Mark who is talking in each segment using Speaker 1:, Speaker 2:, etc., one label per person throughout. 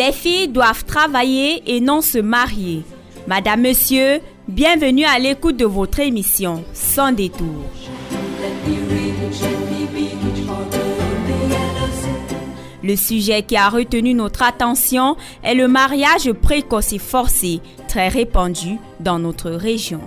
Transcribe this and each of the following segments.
Speaker 1: Les filles doivent travailler et non se marier. Madame, Monsieur, bienvenue à l'écoute de votre émission Sans détour. Le sujet qui a retenu notre attention est le mariage précoce et forcé, très répandu dans notre région.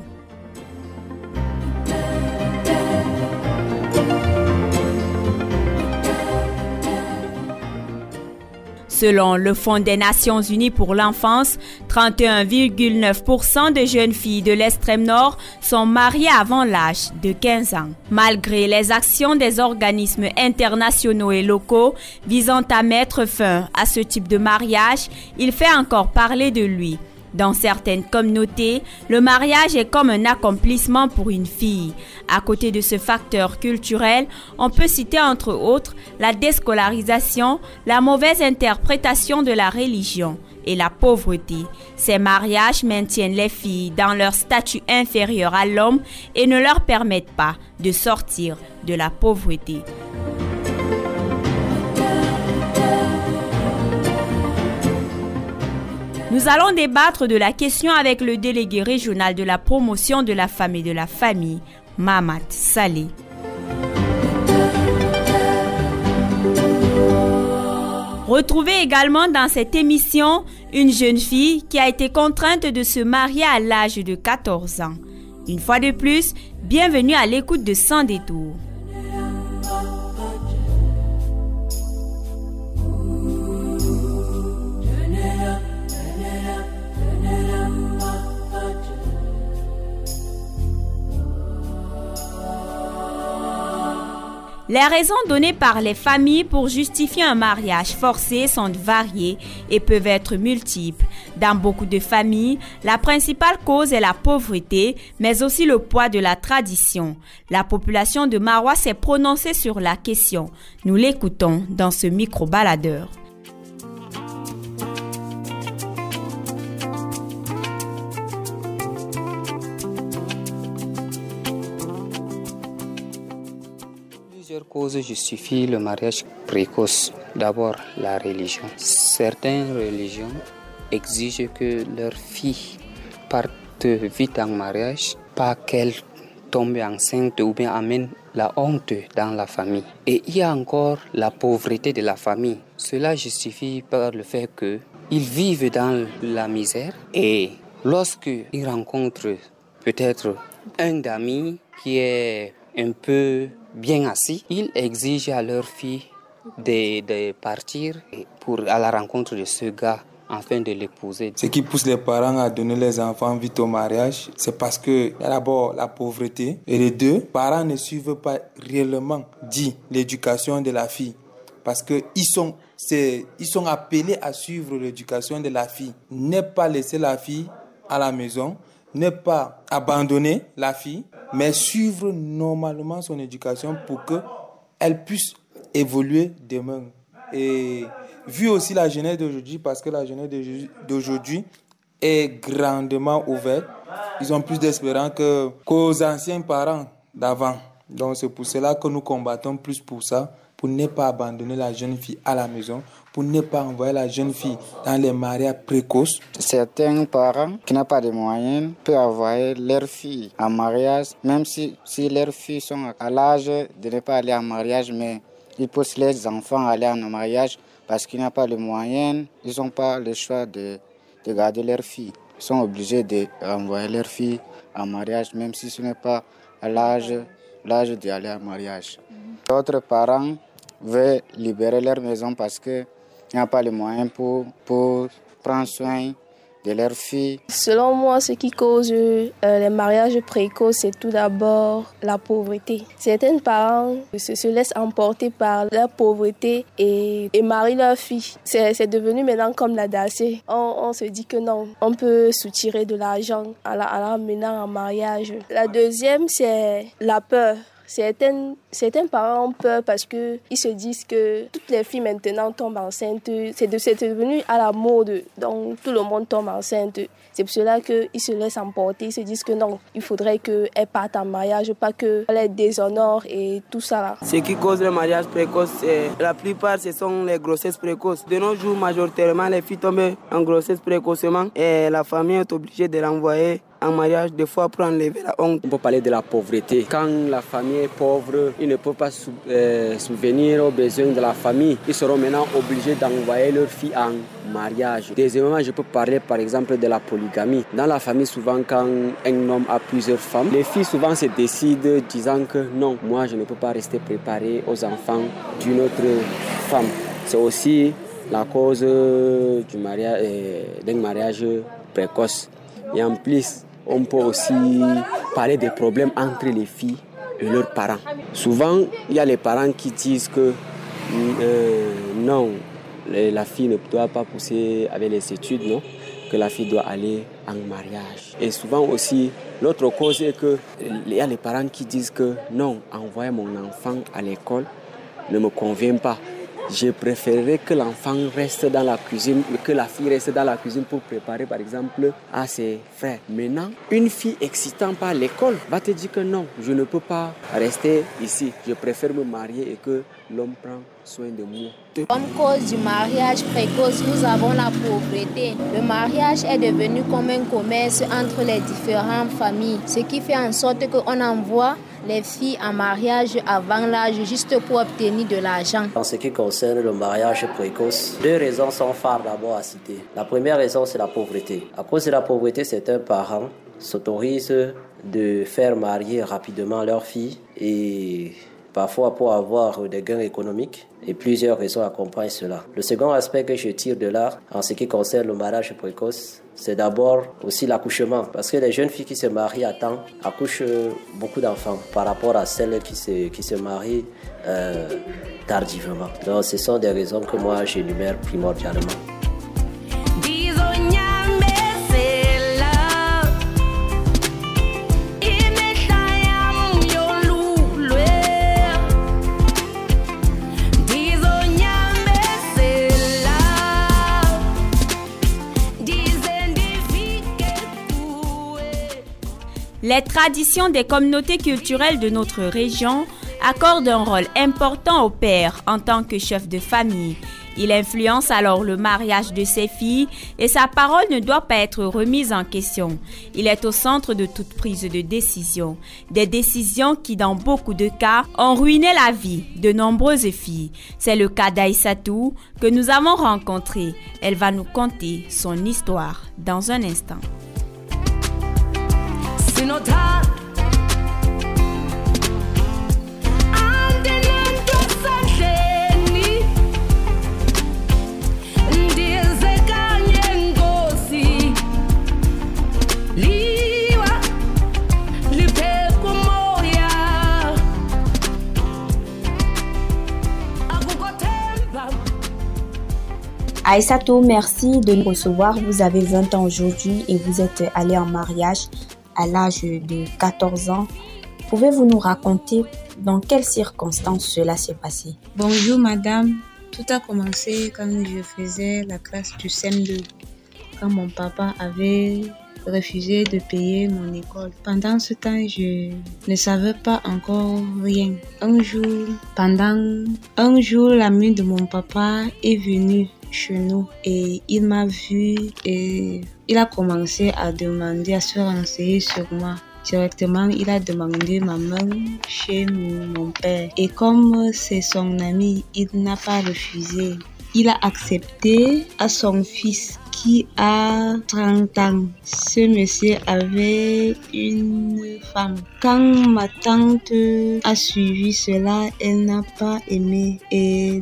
Speaker 1: Selon le Fonds des Nations Unies pour l'enfance, 31,9% de jeunes filles de l'extrême nord sont mariées avant l'âge de 15 ans. Malgré les actions des organismes internationaux et locaux visant à mettre fin à ce type de mariage, il fait encore parler de lui. Dans certaines communautés, le mariage est comme un accomplissement pour une fille. À côté de ce facteur culturel, on peut citer entre autres la déscolarisation, la mauvaise interprétation de la religion et la pauvreté. Ces mariages maintiennent les filles dans leur statut inférieur à l'homme et ne leur permettent pas de sortir de la pauvreté. Nous allons débattre de la question avec le délégué régional de la promotion de la femme et de la famille, Mamat Saleh. Retrouvez également dans cette émission une jeune fille qui a été contrainte de se marier à l'âge de 14 ans. Une fois de plus, bienvenue à l'écoute de Sans détour. Les raisons données par les familles pour justifier un mariage forcé sont variées et peuvent être multiples. Dans beaucoup de familles, la principale cause est la pauvreté, mais aussi le poids de la tradition. La population de Marois s'est prononcée sur la question. Nous l'écoutons dans ce micro-baladeur.
Speaker 2: Causes justifient le mariage précoce. D'abord, la religion. Certaines religions exigent que leurs filles partent vite en mariage, pas qu'elles tombent enceintes ou bien amènent la honte dans la famille. Et il y a encore la pauvreté de la famille. Cela justifie par le fait qu'ils vivent dans la misère et lorsqu'ils rencontrent peut-être un ami qui est un peu bien assis, ils exigent à leur fille de, partir pour, à la rencontre de ce gars afin de l'épouser.
Speaker 3: Ce qui pousse les parents à donner les enfants vite au mariage, c'est parce que d'abord la pauvreté et les deux, parents ne suivent pas réellement dit l'éducation de la fille parce que ils sont ils sont appelés à suivre l'éducation de la fille. Ne pas laisser la fille à la maison, ne pas abandonner la fille, mais suivre normalement son éducation pour qu'elle puisse évoluer demain. Et vu aussi la jeunesse d'aujourd'hui, parce que la jeunesse d'aujourd'hui est grandement ouverte, ils ont plus d'espérance que, qu'aux anciens parents d'avant. Donc c'est pour cela que nous combattons plus pour ça, pour ne pas abandonner la jeune fille à la maison, pour ne pas envoyer la jeune fille dans les mariages précoces.
Speaker 4: Certains parents qui n'ont pas de moyens peuvent envoyer leur fille en mariage, même si, si leurs filles sont à l'âge de ne pas aller en mariage, mais ils poussent les enfants à aller en mariage parce qu'ils n'ont pas de moyens, ils n'ont pas le choix de, de garder leur fille. Ils sont obligés d'envoyer leur fille en mariage, même si ce n'est pas à l'âge l'âge d'aller en mariage. D'autres parents veulent libérer leur maison parce que n'y a pas les moyens pour, pour prendre soin de leurs filles.
Speaker 5: Selon moi, ce qui cause euh, les mariages précoces, c'est tout d'abord la pauvreté. Certains parents se, se, laissent emporter par la pauvreté et, et marient leur fille. C'est devenu maintenant comme la dassée. On, se dit que non, on peut soutirer de l'argent à la, la en mariage. La deuxième, c'est la peur certains, certains parents ont peur parce qu'ils se disent que toutes les filles maintenant tombent enceintes. C'est devenu à la mode, donc tout le monde tombe enceinte. C'est pour cela qu'ils se laissent emporter. Ils se disent que non, il faudrait qu'elles partent en mariage, pas qu'elles les déshonorent et tout ça.
Speaker 6: Ce qui cause le mariage précoce, la plupart, ce sont les grossesses précoces. De nos jours, majoritairement, les filles tombent en grossesse précocement et la famille est obligée de l'envoyer en mariage, des fois pour enlever la honte.
Speaker 7: On peut parler de la pauvreté. Quand la famille est pauvre, ils ne peuvent pas euh, subvenir aux besoins de la famille. Ils seront maintenant obligés d'envoyer leur fille en mariage. Deuxièmement, je peux parler par exemple de la polygamie. Dans la famille, souvent quand un homme a plusieurs femmes, les filles souvent se décident disant que non, moi je ne peux pas rester préparé aux enfants d'une autre femme. C'est aussi la cause du mariage, euh, d'un mariage précoce. Et en plus, on peut aussi parler des problèmes entre les filles et leurs parents. Souvent, il y a les parents qui disent que euh, non, la fille ne doit pas pousser avec les études, non, que la fille doit aller en mariage. Et souvent aussi, l'autre cause est que il y a les parents qui disent que non, envoyer mon enfant à l'école ne me convient pas je préférerais que l'enfant reste dans la cuisine, que la fille reste dans la cuisine pour préparer par exemple à ses frères. Maintenant, une fille excitant par l'école va te dire que non, je ne peux pas rester ici. Je préfère me marier et que l'homme prend soin de moi.
Speaker 8: Comme cause du mariage précoce, nous avons la pauvreté. Le mariage est devenu comme un commerce entre les différentes familles, ce qui fait en sorte qu'on envoie les filles en mariage avant l'âge juste pour obtenir de l'argent.
Speaker 9: En ce qui concerne le mariage précoce, deux raisons sont phares d'abord à citer. La première raison, c'est la pauvreté. À cause de la pauvreté, certains parents s'autorisent de faire marier rapidement leur fille et parfois pour avoir des gains économiques et plusieurs raisons accompagnent cela. Le second aspect que je tire de là en ce qui concerne le mariage précoce, c'est d'abord aussi l'accouchement parce que les jeunes filles qui se marient à temps accouchent beaucoup d'enfants par rapport à celles qui se, marient euh, tardivement. Donc ce sont des raisons que moi j'énumère primordialement.
Speaker 1: Les traditions des communautés culturelles de notre région accordent un rôle important au père en tant que chef de famille. Il influence alors le mariage de ses filles et sa parole ne doit pas être remise en question. Il est au centre de toute prise de décision. Des décisions qui, dans beaucoup de cas, ont ruiné la vie de nombreuses filles. C'est le cas d'Aïssatou que nous avons rencontré. Elle va nous conter son histoire dans un instant. Aïssatou, merci de nous recevoir. Vous avez 20 ans aujourd'hui et vous êtes allé en mariage à l'âge de 14 ans. Pouvez-vous nous raconter dans quelles circonstances cela s'est passé?
Speaker 10: Bonjour madame. Tout a commencé quand je faisais la classe du CM2, quand mon papa avait refusé de payer mon école. Pendant ce temps, je ne savais pas encore rien. Un jour, pendant un jour, l'ami de mon papa est venu chez nous et il m'a vu et il a commencé à demander, à se renseigner sur moi. Directement, il a demandé ma main chez mon père. Et comme c'est son ami, il n'a pas refusé. Il a accepté à son fils qui a 30 ans. Ce monsieur avait une femme. Quand ma tante a suivi cela, elle n'a pas aimé et,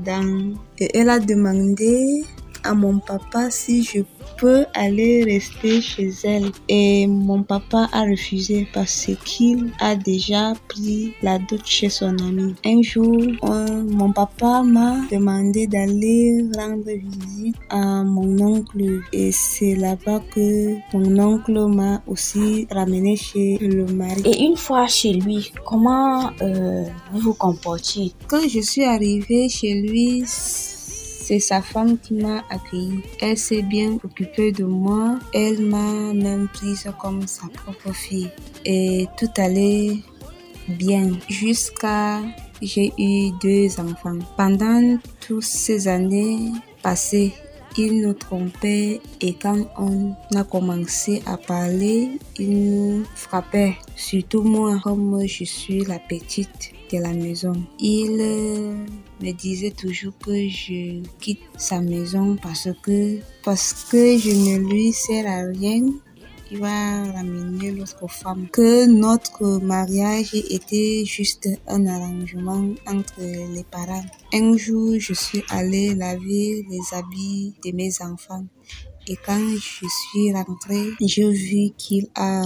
Speaker 10: et elle a demandé à mon papa si je peux aller rester chez elle. Et mon papa a refusé parce qu'il a déjà pris la dot chez son ami. Un jour, mon papa m'a demandé d'aller rendre visite à mon oncle et c'est là-bas que mon oncle m'a aussi ramené chez le mari.
Speaker 1: Et une fois chez lui, comment euh, vous vous comportiez?
Speaker 10: Quand je suis arrivée chez lui, c'est sa femme qui m'a accueilli. Elle s'est bien occupée de moi. Elle m'a même prise comme sa propre fille. Et tout allait bien jusqu'à j'ai eu deux enfants. Pendant toutes ces années passées, il nous trompait et quand on a commencé à parler, il nous frappait. Surtout moi, comme je suis la petite de la maison. Il euh, me disait toujours que je quitte sa maison parce que, parce que je ne lui sers à rien il va ramener l'autre femme. Que notre mariage était juste un arrangement entre les parents. Un jour, je suis allée laver les habits de mes enfants. Et quand je suis rentrée, j'ai vu qu'il a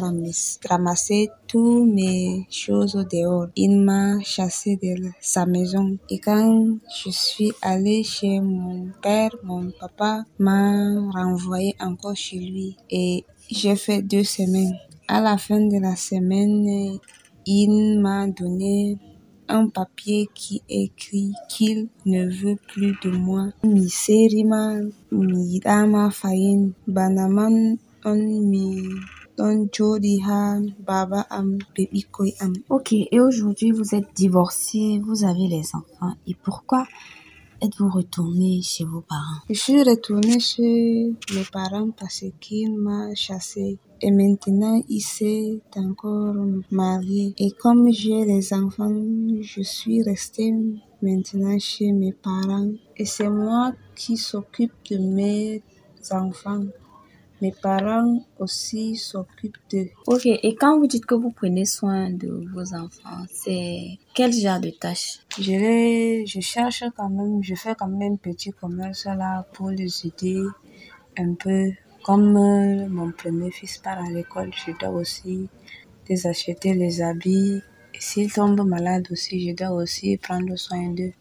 Speaker 10: ramassé toutes mes choses dehors. Il m'a chassé de sa maison. Et quand je suis allée chez mon père, mon papa m'a renvoyé encore chez lui. Et j'ai fait deux semaines. À la fin de la semaine, il m'a donné un papier qui écrit qu'il ne veut plus de moi. Miserima midama fayin banaman on mi don jodi ha baba am bebikoy am.
Speaker 1: Ok, et aujourd'hui vous êtes divorcé, vous avez les enfants. Et pourquoi êtes-vous retourné chez vos parents?
Speaker 10: Je suis retourné chez mes parents parce qu'ils m'ont chassé. Et maintenant, il s'est encore marié. Et comme j'ai les enfants, je suis restée maintenant chez mes parents. Et c'est moi qui s'occupe de mes enfants. Mes parents aussi s'occupent d'eux.
Speaker 1: Ok, et quand vous dites que vous prenez soin de vos enfants, c'est quel genre de tâches?
Speaker 10: Je vais, je cherche quand même, je fais quand même petit commerce là pour les aider un peu. Comme euh, mon premier fils part à l'école, je dois aussi les acheter les habits. Et s'ils tombent malades aussi, je dois aussi prendre soin d'eux.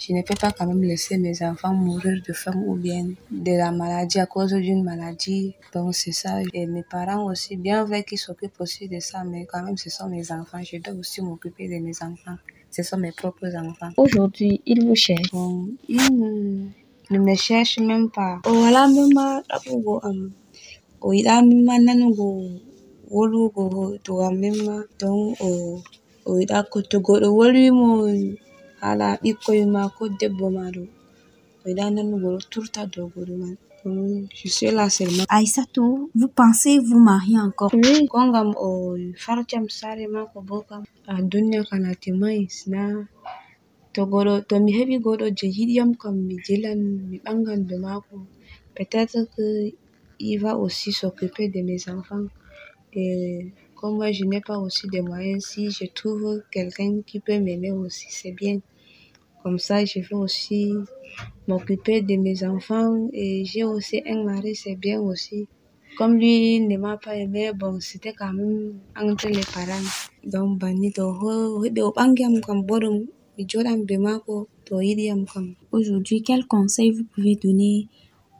Speaker 10: Je ne peux pas quand même laisser mes enfants mourir de faim ou bien de la maladie à cause d'une maladie. Donc c'est ça. Et mes parents aussi, bien vrai qu'ils s'occupent aussi de ça, mais quand même ce sont mes enfants. Je dois aussi m'occuper de mes enfants. Ce sont mes propres enfants.
Speaker 1: Aujourd'hui, ils vous cherchent.
Speaker 10: Bon, ils ne, ne me cherchent même pas. Oh, voilà, maman, um, o yiɗa mimma nanugo wolugo to mimma don o o yiɗa ko to goɗɗo wolwimo hala ɓikkoy ma ko debbo ma ɗo o yiɗa nanugo ɗo turta dow goɗɗo man je suis là seulement.
Speaker 1: Aïssatou, vous pensez vous marier encore?
Speaker 10: Oui, ko ngam o farcam sare mako bo kam a duniya kana timmay sina to mi heɓi goɗɗo je yiɗiyam kam mi jilan mi ɓangan de mako peut-être que il va aussi s'occuper de mes enfants et comme moi je n'ai pas aussi de moyens si je trouve quelqu'un qui peut m'aimer aussi c'est bien comme ça je vais aussi m'occuper de mes enfants et j'ai aussi un mari c'est bien aussi comme lui ne m'a pas aimé bon c'était quand même entre les parents donc banni to heɓi o ɓangi am kam
Speaker 1: Aujourd'hui, quel conseil vous pouvez donner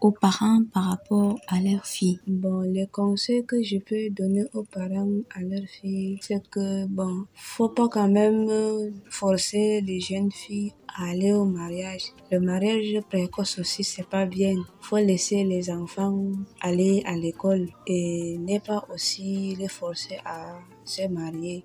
Speaker 1: aux parents par rapport à leur fille
Speaker 10: Bon, les conseils que je peux donner aux parents à leur fille, c'est que bon, faut pas quand même forcer les jeunes filles à aller au mariage. Le mariage précoce aussi, c'est pas bien. Faut laisser les enfants aller à l'école et ne pas aussi les forcer à se marier.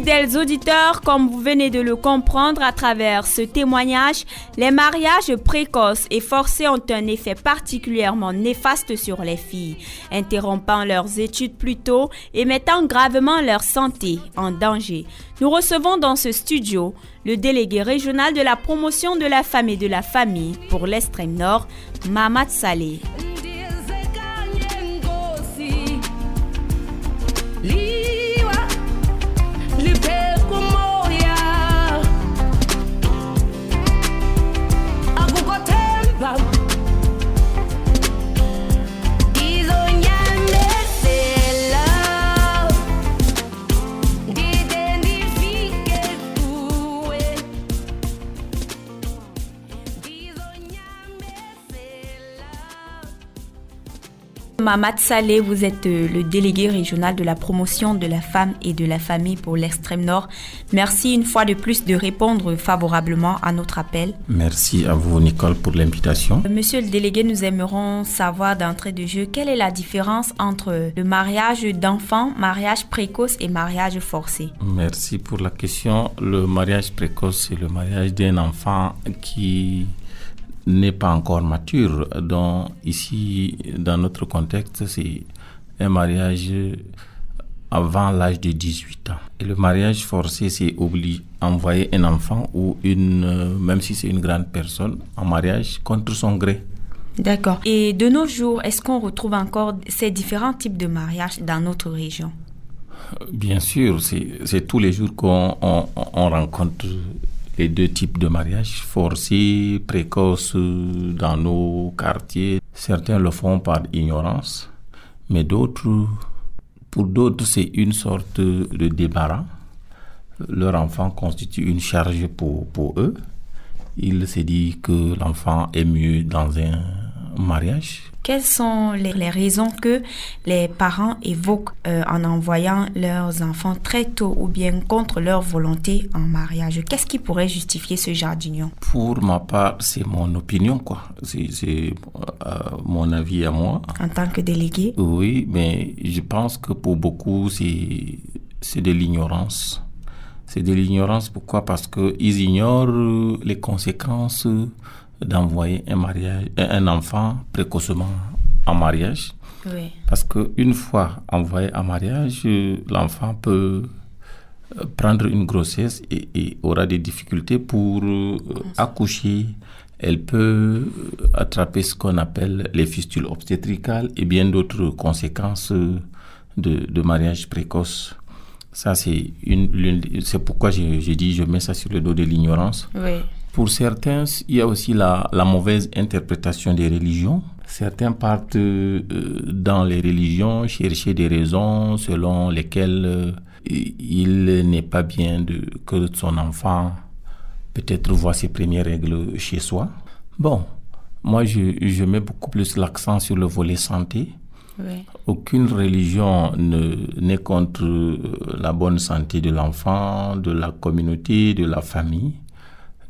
Speaker 11: Fidèles auditeurs, comme vous venez de le comprendre à travers ce témoignage, les mariages précoces et forcés ont un effet particulièrement néfaste sur les filles, interrompant leurs études plus tôt et mettant gravement leur santé en danger. Nous recevons dans ce studio le délégué régional de la promotion de la femme et de la famille pour l'extrême nord, Mamad Saleh. Mamad Saleh, vous êtes euh, le délégué régional de la promotion de la femme et de la famille pour l'extrême nord. Merci une fois de plus de répondre favorablement à notre appel.
Speaker 12: Merci à vous, Nicole, pour l'invitation.
Speaker 11: Euh, monsieur le délégué, nous aimerons savoir d'entrée de jeu quelle est la différence entre le mariage d'enfants, mariage précoce et mariage forcé?
Speaker 12: Merci pour la question. Le mariage précoce, c'est le mariage d'un enfant qui n'est pas encore mature. Donc ici, dans notre contexte, c'est un mariage avant l'âge de 18 ans. Et le mariage forcé, c'est envoyer un enfant ou une, même si c'est une grande personne, en mariage contre son gré.
Speaker 11: D'accord. Et de nos jours, est-ce qu'on retrouve encore ces différents types de mariages dans notre région?
Speaker 12: Bien sûr, c'est tous les jours qu'on rencontre les deux types de mariage, forcés, précoces dans nos quartiers. Certains le font par ignorance, mais d'autres, pour d'autres, c'est une sorte de débarras. Leur enfant constitue une charge pour, pour eux. Il se dit que l'enfant est mieux dans un mariage
Speaker 11: quelles sont les, raisons que les parents évoquent euh, en envoyant leurs enfants très tôt ou bien contre leur volonté en mariage? Qu'est-ce qui pourrait justifier ce genre d'union?
Speaker 12: Pour ma part, c'est mon opinion, quoi. C'est euh, mon avis à moi.
Speaker 11: En tant que délégué?
Speaker 12: Oui, mais je pense que pour beaucoup, c'est de l'ignorance. C'est de l'ignorance, pourquoi? Parce qu'ils ignorent les conséquences d'envoyer un, mariage, un enfant précocement en mariage. Parce qu'une fois envoyé en mariage, l'enfant peut euh, prendre une grossesse et, aura des difficultés pour euh, accoucher. Elle peut attraper ce qu'on appelle les fistules obstétricales et bien d'autres conséquences de, de mariage précoce. Ça, c'est une, c'est pourquoi j'ai dit je mets ça sur le dos de l'ignorance.
Speaker 11: Oui.
Speaker 12: Pour certains, il y a aussi la, la mauvaise interprétation des religions. Certains partent euh, dans les religions chercher des raisons selon lesquelles euh, il n'est pas bien de, que son enfant peut-être voit ses premières règles chez soi. Bon, moi je, je mets beaucoup plus l'accent sur le volet santé.
Speaker 11: Oui.
Speaker 12: Aucune religion n'est contre euh, la bonne santé de l'enfant, de la communauté, de la famille.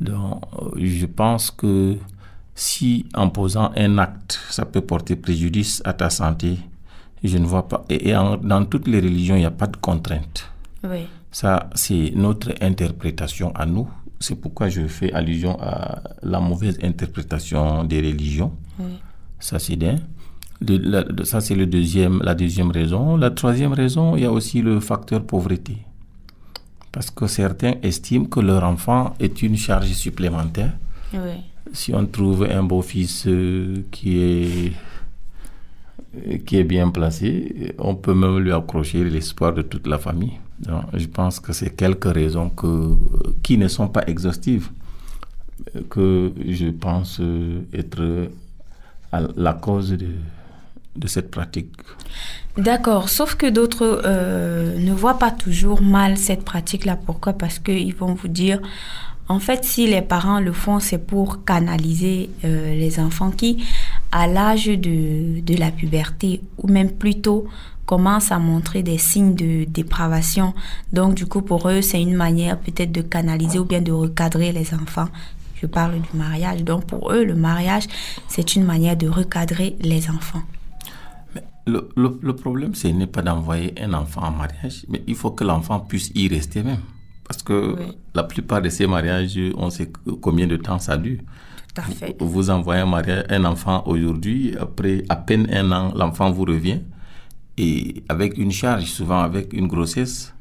Speaker 12: Donc, je pense que si en posant un acte, ça peut porter préjudice à ta santé, je ne vois pas. Et, dans toutes les religions, il n'y a pas de contrainte.
Speaker 11: Oui.
Speaker 12: Ça, c'est notre interprétation à nous. C'est pourquoi je fais allusion à la mauvaise interprétation des religions.
Speaker 11: Oui.
Speaker 12: Ça, c'est. De, ça, c'est le deuxième, la deuxième raison. La troisième raison, il y a aussi le facteur pauvreté. Parce que certains estiment que leur enfant est une charge supplémentaire. Si on trouve un beau-fils euh, qui est qui est bien placé, on peut même lui accrocher l'espoir de toute la famille. Donc, je pense que c'est quelques raisons que, qui ne sont pas exhaustives que je pense euh, être à la cause de, de cette pratique.
Speaker 11: D'accord, sauf que d'autres euh, ne voient pas toujours mal cette pratique-là. Pourquoi? Parce qu'ils vont vous dire, en fait, si les parents le font, c'est pour canaliser euh, les enfants qui, à l'âge de, de la puberté, ou même plus tôt, commencent à montrer des signes de dépravation. Donc, du coup, pour eux, c'est une manière peut-être de canaliser ou bien de recadrer les enfants. Je parle du mariage. Donc, pour eux, le mariage, c'est une manière de recadrer les enfants.
Speaker 12: Le, le, problème, ce n'est pas d'envoyer un enfant en mariage, mais il faut que l'enfant puisse y rester même. Parce que la plupart de ces mariages, on sait combien de temps ça dure.
Speaker 1: Tout à fait.
Speaker 12: Vous, envoyez un, mariage, un enfant aujourd'hui, après à peine un an, l'enfant vous revient. Et avec une charge, souvent avec une grossesse,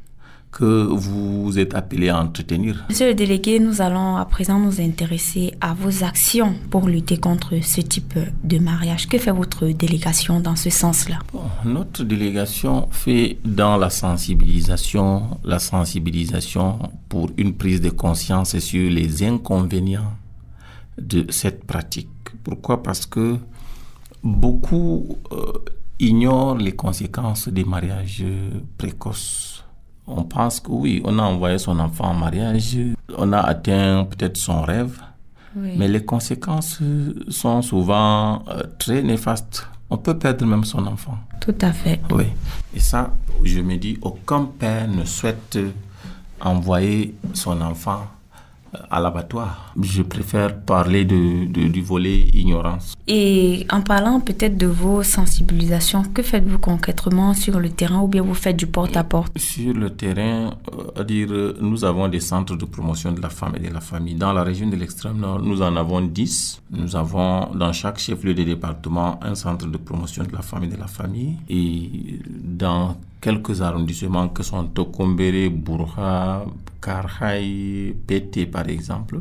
Speaker 12: que vous êtes appelé à entretenir.
Speaker 1: Monsieur le délégué, nous allons à présent nous intéresser à vos actions pour lutter contre ce type de mariage. Que fait votre délégation dans ce sens-là?
Speaker 12: Notre délégation fait dans la sensibilisation, la sensibilisation pour une prise de conscience sur les inconvénients de cette pratique. Pourquoi? Parce que beaucoup euh, ignorent les conséquences des mariages précoces on pense que oui, on a envoyé son enfant en mariage, on a atteint peut-être son rêve, mais les conséquences sont souvent euh, très néfastes. On peut perdre même son enfant.
Speaker 1: Tout à fait.
Speaker 12: Oui. Et ça, je me dis, aucun père ne souhaite envoyer son enfant à l'abattoir. Je préfère parler de, du volet ignorance.
Speaker 1: Et en parlant peut-être de vos sensibilisations, que faites-vous concrètement sur le terrain ou bien vous faites du porte-à-porte?
Speaker 12: Sur le terrain, euh, à dire, nous avons des centres de promotion de la femme et de la famille. Dans la région de l'extrême nord, nous en avons 10. Nous avons dans chaque chef-lieu de département un centre de promotion de la femme et de la famille. Et dans quelques arrondissements que sont Tokombere, Bourha, Karhaï, Pété par exemple.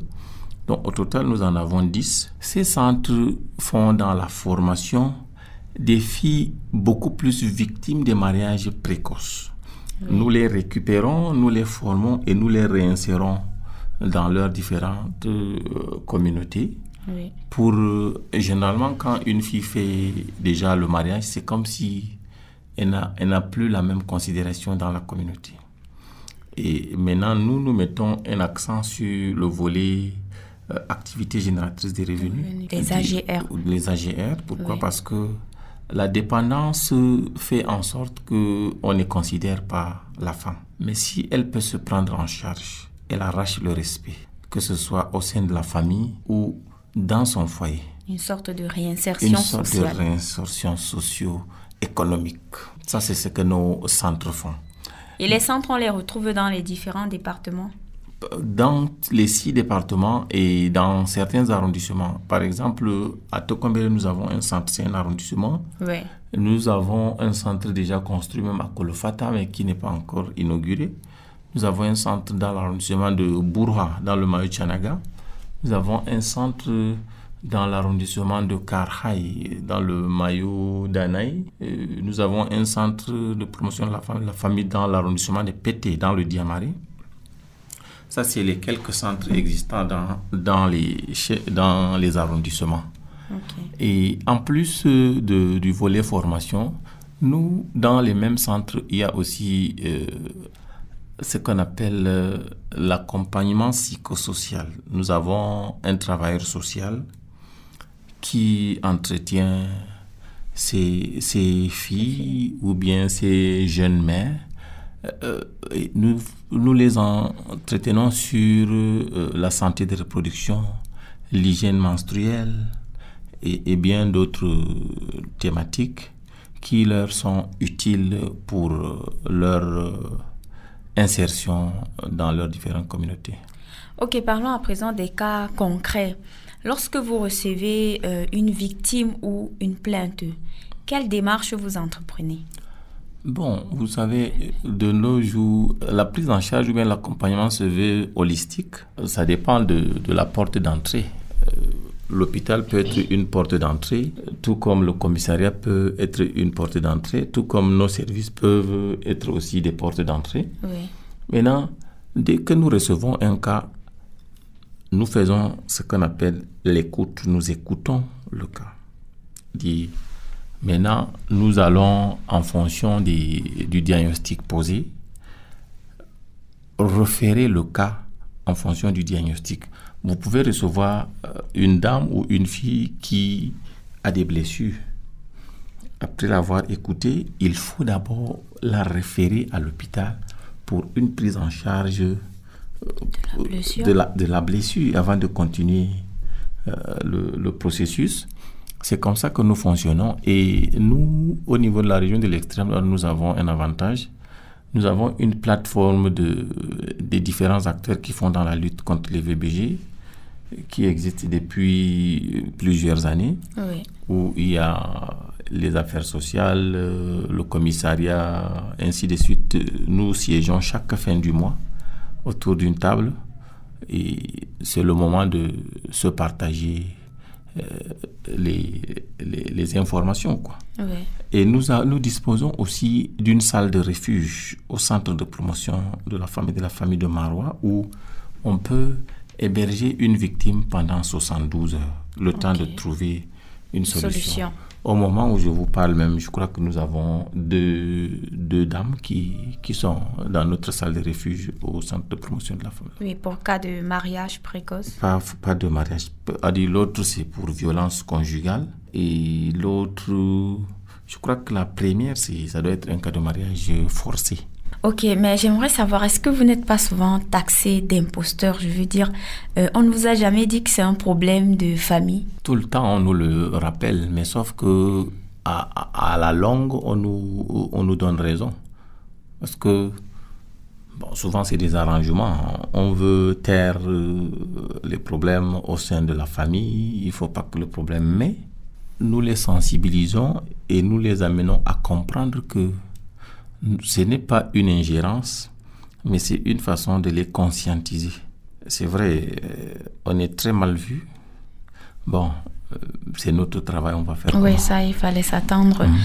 Speaker 12: Donc au total, nous en avons 10. Ces centres font dans la formation des filles beaucoup plus victimes des mariages précoces. Nous les récupérons, nous les formons et nous les réinsérons dans leurs différentes euh, communautés. Pour euh, généralement quand une fille fait déjà le mariage, c'est comme si elle n'a plus la même considération dans la communauté. Et maintenant, nous, nous mettons un accent sur le volet euh, activité génératrice des revenus.
Speaker 1: Les AGR.
Speaker 12: Les AGR. Pourquoi? Parce que la dépendance fait en sorte qu'on ne considère pas la femme. Mais si elle peut se prendre en charge, elle arrache le respect, que ce soit au sein de la famille ou dans son foyer.
Speaker 1: Une sorte de réinsertion
Speaker 12: Une sorte de réinsertion socio économique. Ça, c'est ce que nos centres font.
Speaker 1: Et les centres, on les retrouve dans les différents départements?
Speaker 12: Dans les six départements et dans certains arrondissements. Par exemple, à Tokombere, nous avons un centre, c'est un arrondissement.
Speaker 1: Oui.
Speaker 12: Nous avons un centre déjà construit, même à Kolofata, mais qui n'est pas encore inauguré. Nous avons un centre dans l'arrondissement de Bourha, dans le Mayo Chanaga. Nous avons un centre dans l'arrondissement de Karhaï, dans le maillot d'Anaï. Euh, nous avons un centre de promotion de la famille, la famille dans l'arrondissement de Pété, dans le Diamari. Ça, c'est les quelques centres existants dans, dans, les, dans les arrondissements. Et en plus euh, de, du volet formation, nous, dans les mêmes centres, il y a aussi euh, ce qu'on appelle l'accompagnement psychosocial. Nous avons un travailleur social qui entretient ces, filles ou bien ces jeunes mères. Euh, nous, nous les entretenons sur euh, la santé de reproduction, l'hygiène menstruelle et bien d'autres thématiques qui leur sont utiles pour leur insertion dans leurs différentes communautés.
Speaker 1: Ok, parlons à présent des cas concrets. Lorsque vous recevez euh, une victime ou une plainte, quelle démarche vous entreprenez?
Speaker 12: Bon, vous savez, de nos jours, la prise en charge ou bien l'accompagnement se veut holistique. Ça dépend de, de la porte d'entrée. Euh, l'hôpital peut être une porte d'entrée, tout comme le commissariat peut être une porte d'entrée, tout comme nos services peuvent être aussi des portes d'entrée.
Speaker 1: Oui.
Speaker 12: Maintenant, dès que nous recevons un cas, nous faisons ce qu'on appelle l'écoute. Nous écoutons le cas. Dit, maintenant, nous allons, en fonction du diagnostic posé, référer le cas en fonction du diagnostic. Vous pouvez recevoir euh, une dame ou une fille qui a des blessures. Après l'avoir écoutée, il faut d'abord la référer à l'hôpital pour une prise en charge de la, de la, blessure avant de continuer euh, le, le, processus. C'est comme ça que nous fonctionnons. Et nous, au niveau de la région de l'extrême, nous avons un avantage. Nous avons une plateforme de, des différents acteurs qui font dans la lutte contre les VBG, qui existe depuis plusieurs années, où il y a les affaires sociales, euh, le commissariat, ainsi de suite. Nous siégeons chaque fin du mois autour d'une table et c'est le moment de se partager euh, les, les, informations. Quoi. Et nous, nous disposons aussi d'une salle de refuge au centre de promotion de la famille de la famille de Marois où on peut héberger une victime pendant 72 heures, le temps de trouver une solution. Au moment où je vous parle même, je crois que nous avons deux, deux dames qui, qui sont dans notre salle de refuge au centre de promotion de la famille.
Speaker 1: Oui, pour cas de mariage précoce
Speaker 12: Pas, pas de mariage. L'autre, c'est pour violence conjugale. Et l'autre, je crois que la première, ça doit être un cas de mariage forcé.
Speaker 1: Ok, mais j'aimerais savoir, est-ce que vous n'êtes pas souvent taxé d'imposteur Je veux dire, euh, on ne vous a jamais dit que c'est un problème de famille?
Speaker 12: Tout le temps, on nous le rappelle, mais sauf que à, la longue, on nous, on nous donne raison. Parce que bon, souvent, c'est des arrangements. On veut taire euh, les problèmes au sein de la famille. Il ne faut pas que le problème... Mais nous les sensibilisons et nous les amenons à comprendre que ce n'est pas une ingérence, mais c'est une façon de les conscientiser. C'est vrai, euh, on est très mal vu. Bon, euh, c'est notre travail, on va faire.
Speaker 1: Oui, ça, il fallait s'attendre. Mhm.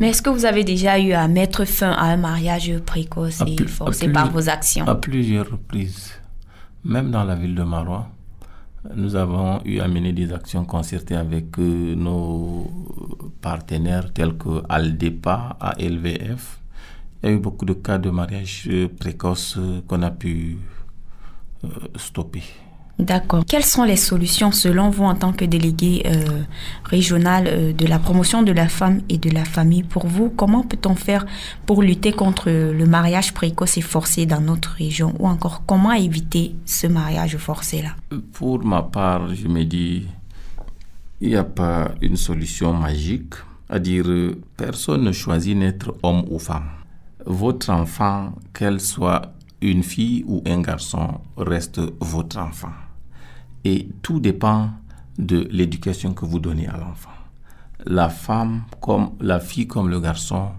Speaker 1: Mais est-ce que vous avez déjà eu à mettre fin à un mariage précoce et forcé par vos actions?
Speaker 12: À plusieurs reprises. Même dans la ville de Marois, nous avons eu à mener des actions concertées avec euh, nos partenaires tels que Aldepa, ALVF, il y a eu beaucoup de cas de mariage euh, précoce euh, qu'on a pu euh, stopper.
Speaker 1: D'accord. Quelles sont les solutions selon vous en tant que délégué régional de la promotion de la femme et de la famille Pour vous, comment peut-on faire pour lutter contre le mariage précoce et forcé dans notre région? Ou encore, comment éviter ce mariage forcé-là?
Speaker 12: Pour ma part, je me dis, il n'y a pas une solution magique. À dire, personne ne choisit d'être homme ou femme votre enfant, qu'elle soit une fille ou un garçon, reste votre enfant. Et tout dépend de l'éducation que vous donnez à l'enfant. La femme, comme la fille, comme le garçon,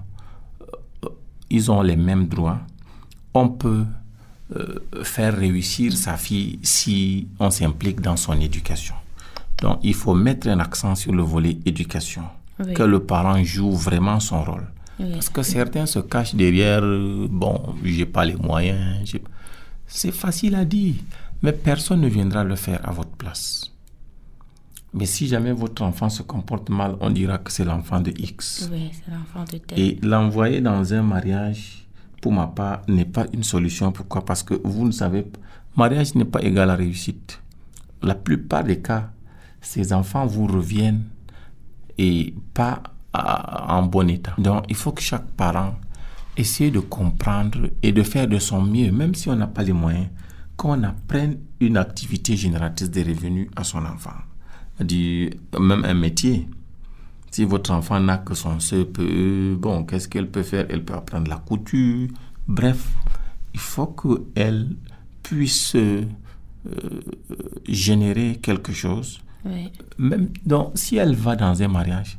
Speaker 12: euh, ils ont les mêmes droits. On peut euh, faire réussir sa fille si on s'implique dans son éducation. Donc, il faut mettre un accent sur le volet éducation, que le parent joue vraiment son rôle. Parce que certains se cachent derrière, euh, bon, j'ai pas les moyens. C'est facile à dire, mais personne ne viendra le faire à votre place. Mais si jamais votre enfant se comporte mal, on dira que c'est l'enfant de X.
Speaker 1: Oui, c'est l'enfant de tel.
Speaker 12: Et l'envoyer dans un mariage, pour ma part, n'est pas une solution. Pourquoi? Parce que vous ne savez, mariage n'est pas égal à réussite. La plupart des cas, ces enfants vous reviennent et pas en bon état. Donc, il faut que chaque parent essaie de comprendre et de faire de son mieux, même si on n'a pas les moyens, qu'on apprenne une activité génératrice de revenus à son enfant. Même un métier. Si votre enfant n'a que son CPE, bon, qu'est-ce qu'elle peut faire? Elle peut apprendre la couture. Bref, il faut qu'elle puisse euh, générer quelque chose. Même donc, si elle va dans un mariage,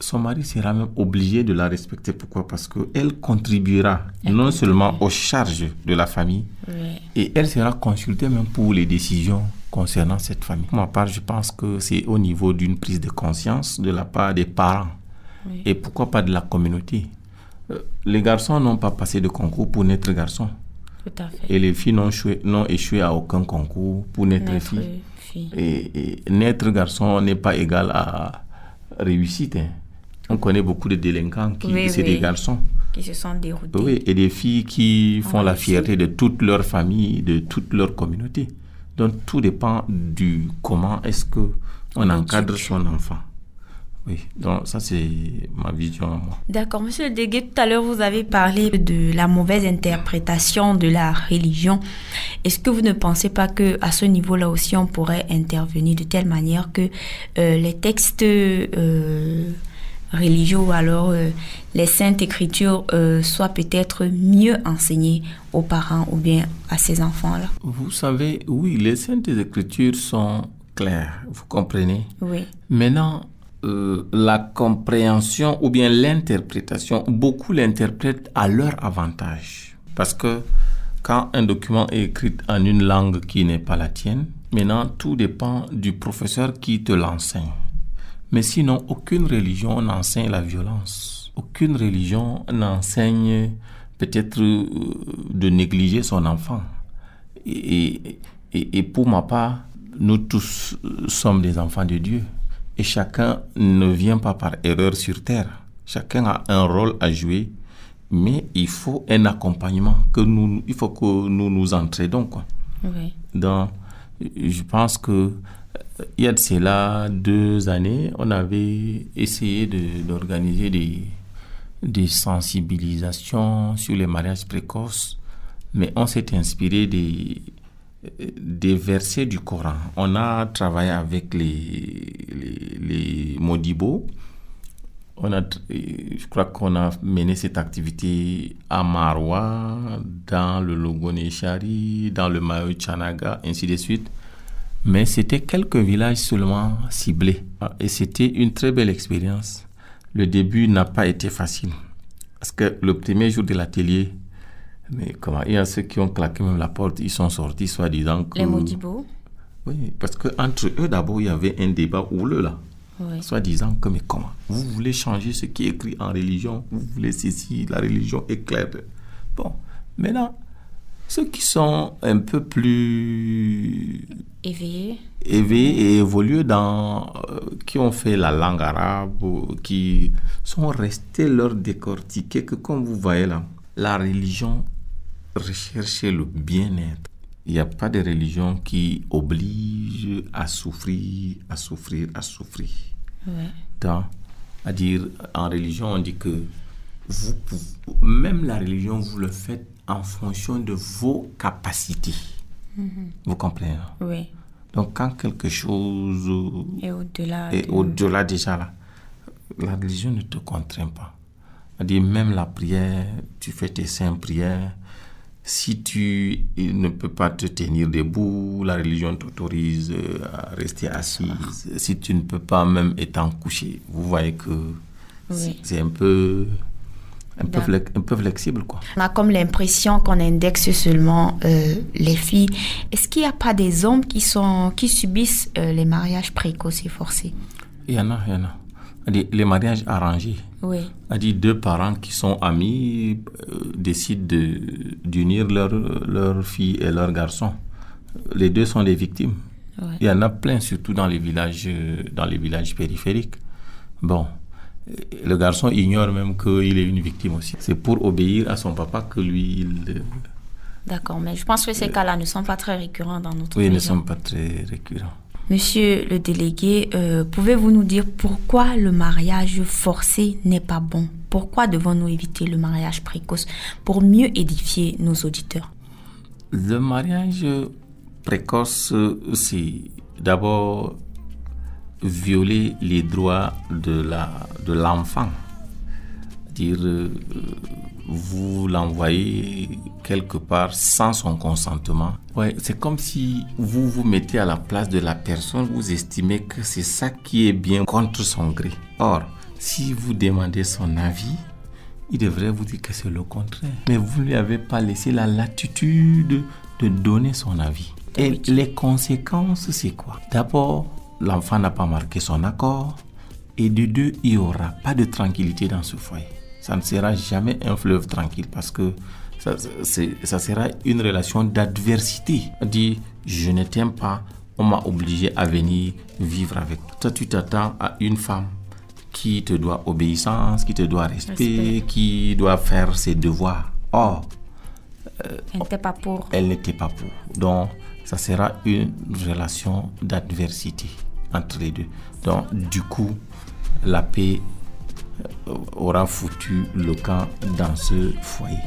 Speaker 12: son mari sera même obligé de la respecter. Pourquoi? Parce qu'elle contribuera non seulement aux charges de la famille, et elle sera consultée même pour les décisions concernant cette famille. Pour ma part, je pense que c'est au niveau d'une prise de conscience de la part des parents, et pourquoi pas de la communauté? Euh, les garçons n'ont pas passé de concours pour naître garçons. Et les filles n'ont échoué, à aucun concours pour naître, filles. Et, et, naître garçon n'est pas égal à réussite. Hein. On connaît beaucoup de délinquants qui c'est des garçons.
Speaker 1: Qui se sont déroutés.
Speaker 12: Oui, et des filles qui font la fierté de toute leur famille, de toute leur communauté. Donc tout dépend du comment est-ce que on encadre son enfant. Oui, donc ça c'est ma vision à moi.
Speaker 11: D'accord, monsieur Deguet, tout à l'heure vous avez parlé de la mauvaise interprétation de la religion. Est-ce que vous ne pensez pas que à ce niveau-là aussi on pourrait intervenir de telle manière que euh, les textes euh, religieux ou alors euh, les saintes écritures soient peut-être mieux enseignés aux parents ou bien à ces enfants-là
Speaker 12: Vous savez, oui, les saintes écritures sont claires, vous comprenez?
Speaker 11: Oui.
Speaker 12: Maintenant, euh, la compréhension ou bien l'interprétation, beaucoup l'interprètent à leur avantage. Parce que quand un document est écrit en une langue qui n'est pas la tienne, maintenant tout dépend du professeur qui te l'enseigne. Mais sinon, aucune religion n'enseigne la violence. Aucune religion n'enseigne peut-être euh, de négliger son enfant. Et, et, et pour ma part, nous tous sommes des enfants de Dieu. Et chacun ne vient pas par erreur sur terre. Chacun a un rôle à jouer, mais il faut un accompagnement, que nous, il faut que nous nous entraidons. Quoi. Donc, je pense que il y a de cela deux années, on avait essayé d'organiser des, des sensibilisations sur les mariages précoces, mais on s'est inspiré des, des versets du Coran. On a travaillé avec les, les, les. On a, je crois qu'on a mené cette activité à Marwa, dans le Logoneshari, dans le Mayo Chanaga, ainsi de suite. Mais c'était quelques villages seulement ciblés. Et c'était une très belle expérience. Le début n'a pas été facile. Parce que le premier jour de l'atelier, mais comment Il y a ceux qui ont claqué même la porte, ils sont sortis soi-disant que...
Speaker 11: Les Modibo
Speaker 12: Oui, parce qu'entre eux, d'abord, il y avait un débat houleux là. Oui. Soi-disant que, mais comment Vous voulez changer ce qui est écrit en religion Vous voulez ceci La religion est claire. Bon, maintenant, ceux qui sont un peu plus
Speaker 11: éveillés,
Speaker 12: éveillés et évolués dans, euh, qui ont fait la langue arabe, qui sont restés leur décortiquer que comme vous voyez là, la religion rechercher le bien-être. Il n'y a pas de religion qui oblige à souffrir, à souffrir, à souffrir.
Speaker 11: Ouais.
Speaker 12: à dire, en religion, on dit que vous, même la religion, vous le faites en fonction de vos capacités.
Speaker 11: Mhm.
Speaker 12: Vous comprenez
Speaker 11: Oui.
Speaker 12: Donc, quand quelque chose
Speaker 11: est au-delà de-
Speaker 12: au-delà déjà là, la religion ne te contraint pas. C'est-à-dire, même la prière, tu fais tes saintes prières. Si tu ne peux pas te tenir debout, la religion t'autorise euh, à rester assis. Si tu ne peux pas, même étant couché, vous voyez que
Speaker 11: Oui.
Speaker 12: c'est un peu, un, peu un flexible. Quoi.
Speaker 11: On a comme l'impression qu'on indexe seulement euh, les filles. Est-ce qu'il n'y a pas des hommes qui, sont, qui subissent euh, les mariages précoces et forcés?
Speaker 12: Il y en a, il y en a. Les mariages arrangés.
Speaker 11: Oui.
Speaker 12: C'est-à-dire deux parents qui sont amis euh, décident de- d'unir leur, leur fille et leur garçon. Les deux sont des victimes.
Speaker 11: Ouais.
Speaker 12: Il y en a plein, surtout dans les villages, dans les villages périphériques. Bon, le garçon ignore même qu'il est une victime aussi. C'est pour obéir à son papa que lui, il, euh,
Speaker 11: D'accord, mais je pense que ces cas-là ne sont pas très récurrents dans notre
Speaker 12: oui, ne sont pas très récurrents.
Speaker 11: Monsieur le délégué, euh, pouvez-vous nous dire pourquoi le mariage forcé n'est pas bon? Pourquoi devons-nous éviter le mariage précoce pour mieux édifier nos auditeurs?
Speaker 12: Le mariage précoce, c'est d'abord violer les droits de la de l'enfant. Dire euh, vous l'envoyez quelque part sans son consentement. Ouais, c'est comme si vous vous mettez à la place de la personne, vous estimez que c'est ça qui est bien contre son gré. Or, si vous demandez son avis, il devrait vous dire que c'est le contraire. Mais vous ne lui avez pas laissé la latitude de donner son avis. Et les conséquences, c'est quoi? D'abord, l'enfant n'a pas marqué son accord. Et de deux, il n'y aura pas de tranquillité dans ce foyer. Ça ne sera jamais un fleuve tranquille parce que ça, sera une relation d'adversité. Dit, je ne t'aime pas, on m'a obligé à venir vivre avec toi. Toi, tu t'attends à une femme qui te doit obéissance, qui te doit respect,
Speaker 11: Respect.
Speaker 12: qui doit faire ses devoirs. Or,
Speaker 11: Elle n'était pas pour.
Speaker 12: elle n'était pas pour. Donc, ça sera une relation d'adversité entre les deux. Donc, du coup,
Speaker 13: la paix aura foutu le camp dans ce foyer.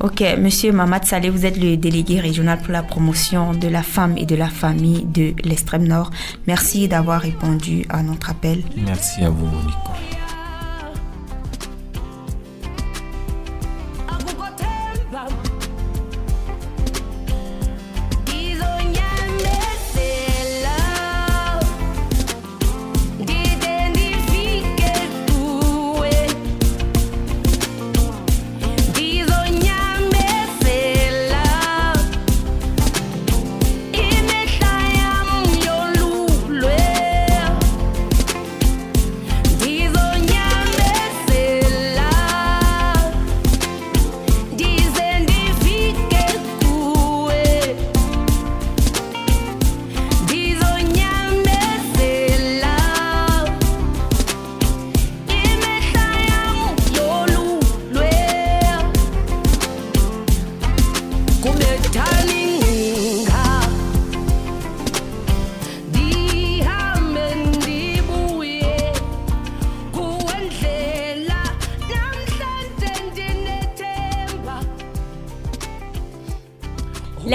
Speaker 1: Ok, Monsieur Mamad Saleh, vous êtes le délégué régional pour la promotion de la femme et de la famille de l'extrême nord. Merci d'avoir répondu à notre appel.
Speaker 13: Merci à vous, Nico.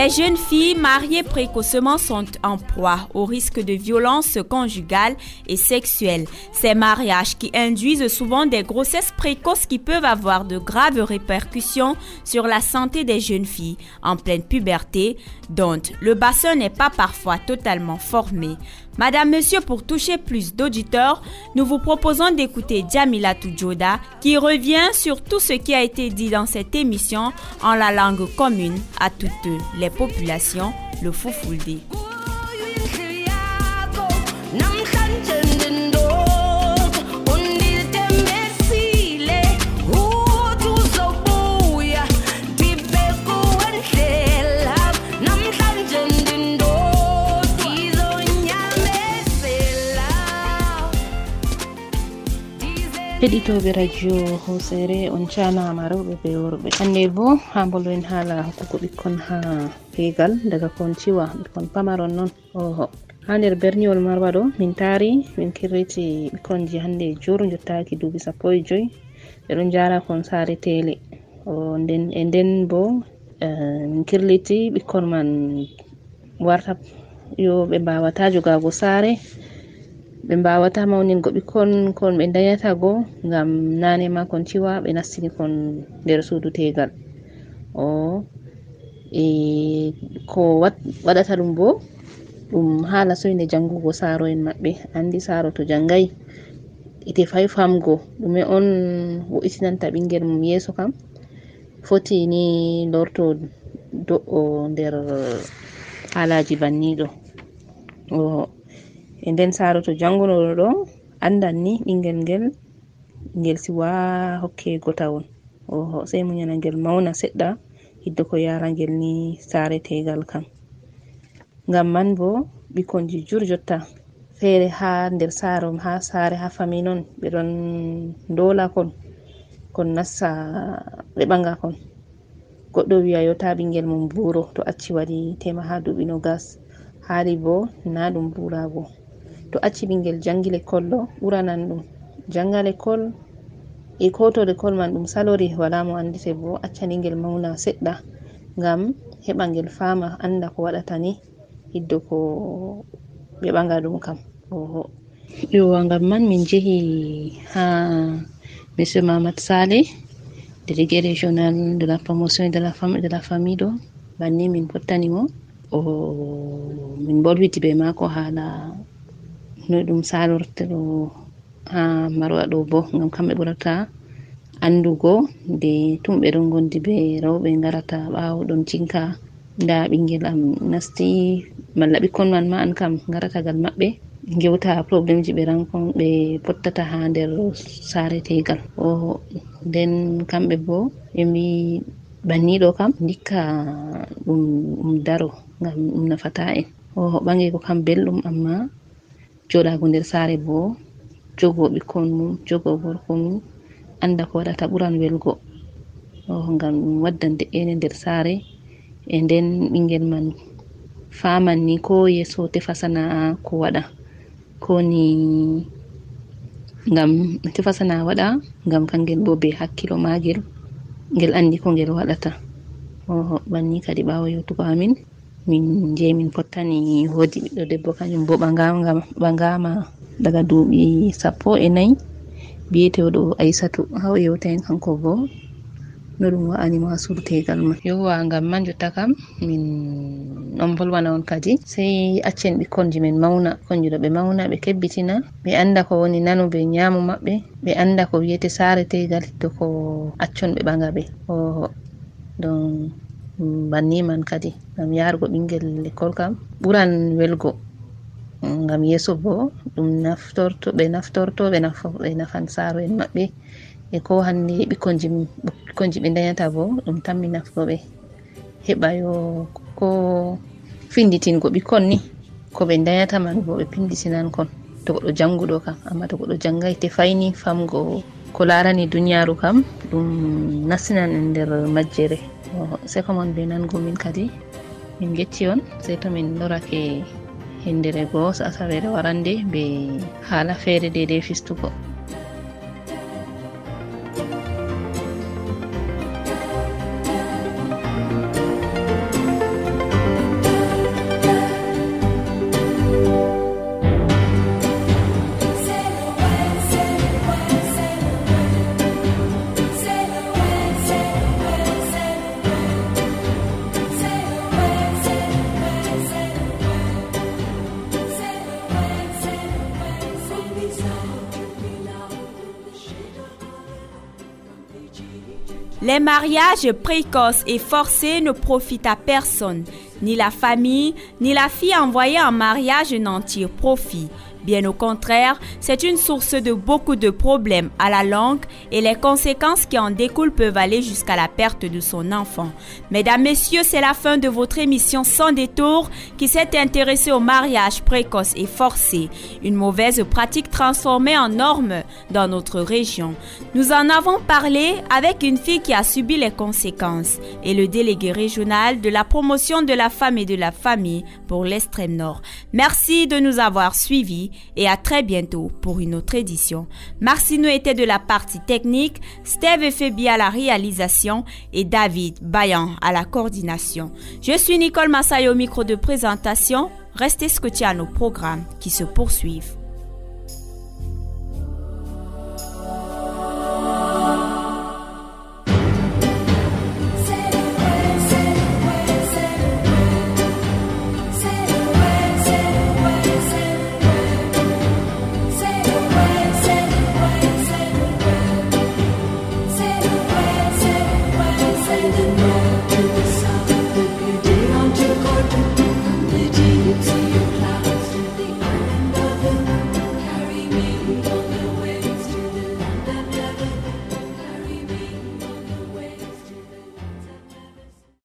Speaker 1: Les jeunes filles mariées précocement sont en proie au risque de violences conjugales et sexuelles. Ces mariages qui induisent souvent des grossesses précoces qui peuvent avoir de graves répercussions sur la santé des jeunes filles en pleine puberté, dont le bassin n'est pas parfois totalement formé. Madame, Monsieur, pour toucher plus d'auditeurs, nous vous proposons d'écouter Jamila Tujoda qui revient sur tout ce qui a été dit dans cette émission en la langue commune à toutes les populations, le Fufulde.
Speaker 14: heɗitoɓe radio hosere on canama rewɓe be worɓe. Hande bo ha bolwen haala hokkugo ɓikkon ha hegal daga kon ciwa ɓikkon pamaron noon oho. Ha nder berniwol marwa ɗo min taari min kirriti ɓikkonji hande jur jottaki duuɓi sappo e joyi. Ɓeɗon jara kon saare tele. O nden e nden bo eh, min kirliti ɓikkon man warta yo ɓe mbawata jogago saare ɓe mbawata mawningo ɓikkon kon ɓe dañata go ngam nane ma kon ciwa ɓe nastini kon nder suudu tegal. O e, ko waɗata ɗum bo ɗum haala soyde jangugo saaro en maɓɓe. Andi saaro to jangayi ite fay famgo. Ɗume on wo'itinanta ɓingel mum yeeso kam foti ni lorto do'o nder haalaji banniɗo o e nden saaro to jangunoɗo ɗo andan ni ɓingel ngel ngel siwa hokke tawon oho sey muñana ngel mauna seɗɗa hiddo ko yara ngel ni saare tegal kam. Ngam man bo ɓikkonji jur jotta. Feere ha nder saaro ha saare ha fami noon ɓe ɗon dola kon kon nassa ɓe ɓaga kon. Goɗɗo wiya yota ɓingel mum buuro to acci waɗi tema ha duuɓi no gas. Haali bo na ɗum buurago to acci ɓingel jangi lekkol ɗo ɓuranan ɗum janga lekkol e ko to lekkol man ɗum salori wala mo andite bo accani ngel mauna seɗɗa ngam heɓa ngel fama anda ko waɗata ni hiddo ko ɓe ɓaga ɗum kam. Oho. Yowa ngam man min jehi ha monsieur mamad sale délégué régional de la promotion de la femme et de la famille ɗo banni min fottani mo. O min bolwiti ɓe mako haala no ɗum salorta ɗo ha marwa ɗo bo ngam kamɓe ɓurata andugo de tum ɓe ɗon gondi be rewɓe garata ɓawo ɗon cinka nda ɓingel am nasti malla ɓikkon man ma an kam garatagal maɓɓe gewta probléme ji ɓe rankon ɓe pottata ha nder sare tegal. O nden kamɓe bo ɓe mbi banniɗo kam dikka ɗum daro ngam ɗum nafata en. O ɓangi ko kam belɗum amma joɗago nder sare bo jogo ɓikkon mum jogo gorko mum anda ko waɗata ɓuran welgo. O ngam ɗum waddan de'ene nder sare. E nden ɓingel man faman ni ko yeso tefa sana'a ko waɗa. Koni ngam tefasana waɗa ngam kangel bo be hakkilo magel ngel andi ko ngel waɗata. Oho banni kadi ɓawo yewtugo amin. min je min pottani wodi ɓiɗɗo debbo kañum bo ɓagama daga duuɓi sappo e nayi biyeteɗo aissatu ha o yewtaen kanko bo no ɗum wa'anima surtegal ma yowa ngam man jotta kam min on volwana on kadi. Sey accen ɓikkonji min mawna konji ɗo ɓe mawna ɓe kebbitina. Ɓe anda ko woni nano ɓe nyaamo maɓɓe ɓe anda ko wiyete saretegal hiddo ko accon ɓe ɓaga ɓe. Oho donc banni man kadi ngam yarugo ɓingel lekkol kam. Ɓuran welgo ngam yeeso bo ɗum naftorto ɓe naftorto ɓe ɓe nafan saro en maɓɓe. E ko hande ɓikkonji ɓikkonji ɓe dañata bo ɗum tanmi nafgoɓe heɓa yo ko finditingo ɓikkon ni ko ɓe dañata man bo ɓe pinditinan kon. To goɗɗo janguɗo kam amma to goɗɗo jangai tefaini famgo ko larani duniyaru kam ɗum nastinan en nder majjere. second mon be nango min kadi min getti on sey to min lorake hindere goo asawere warande be haala feere dedei fistugo.
Speaker 1: Les mariages précoces et forcés ne profitent à personne. Ni la famille, ni la fille envoyée en mariage n'en tirent profit. Bien au contraire, c'est une source de beaucoup de problèmes à la longue et les conséquences qui en découlent peuvent aller jusqu'à la perte de son enfant. Mesdames, Messieurs, c'est la fin de votre émission Sans détour qui s'est intéressée au mariage précoce et forcé, une mauvaise pratique transformée en norme dans notre région. Nous en avons parlé avec une fille qui a subi les conséquences et le délégué régional de la promotion de la femme et de la famille pour l'extrême nord. Merci de nous avoir suivis et à très bientôt pour une autre édition. Marcino était de la partie technique, Steve et à la réalisation et David Bayan à la coordination. Je suis Nicole Massayo au micro de présentation. Restez scotchés à nos programmes qui se poursuivent.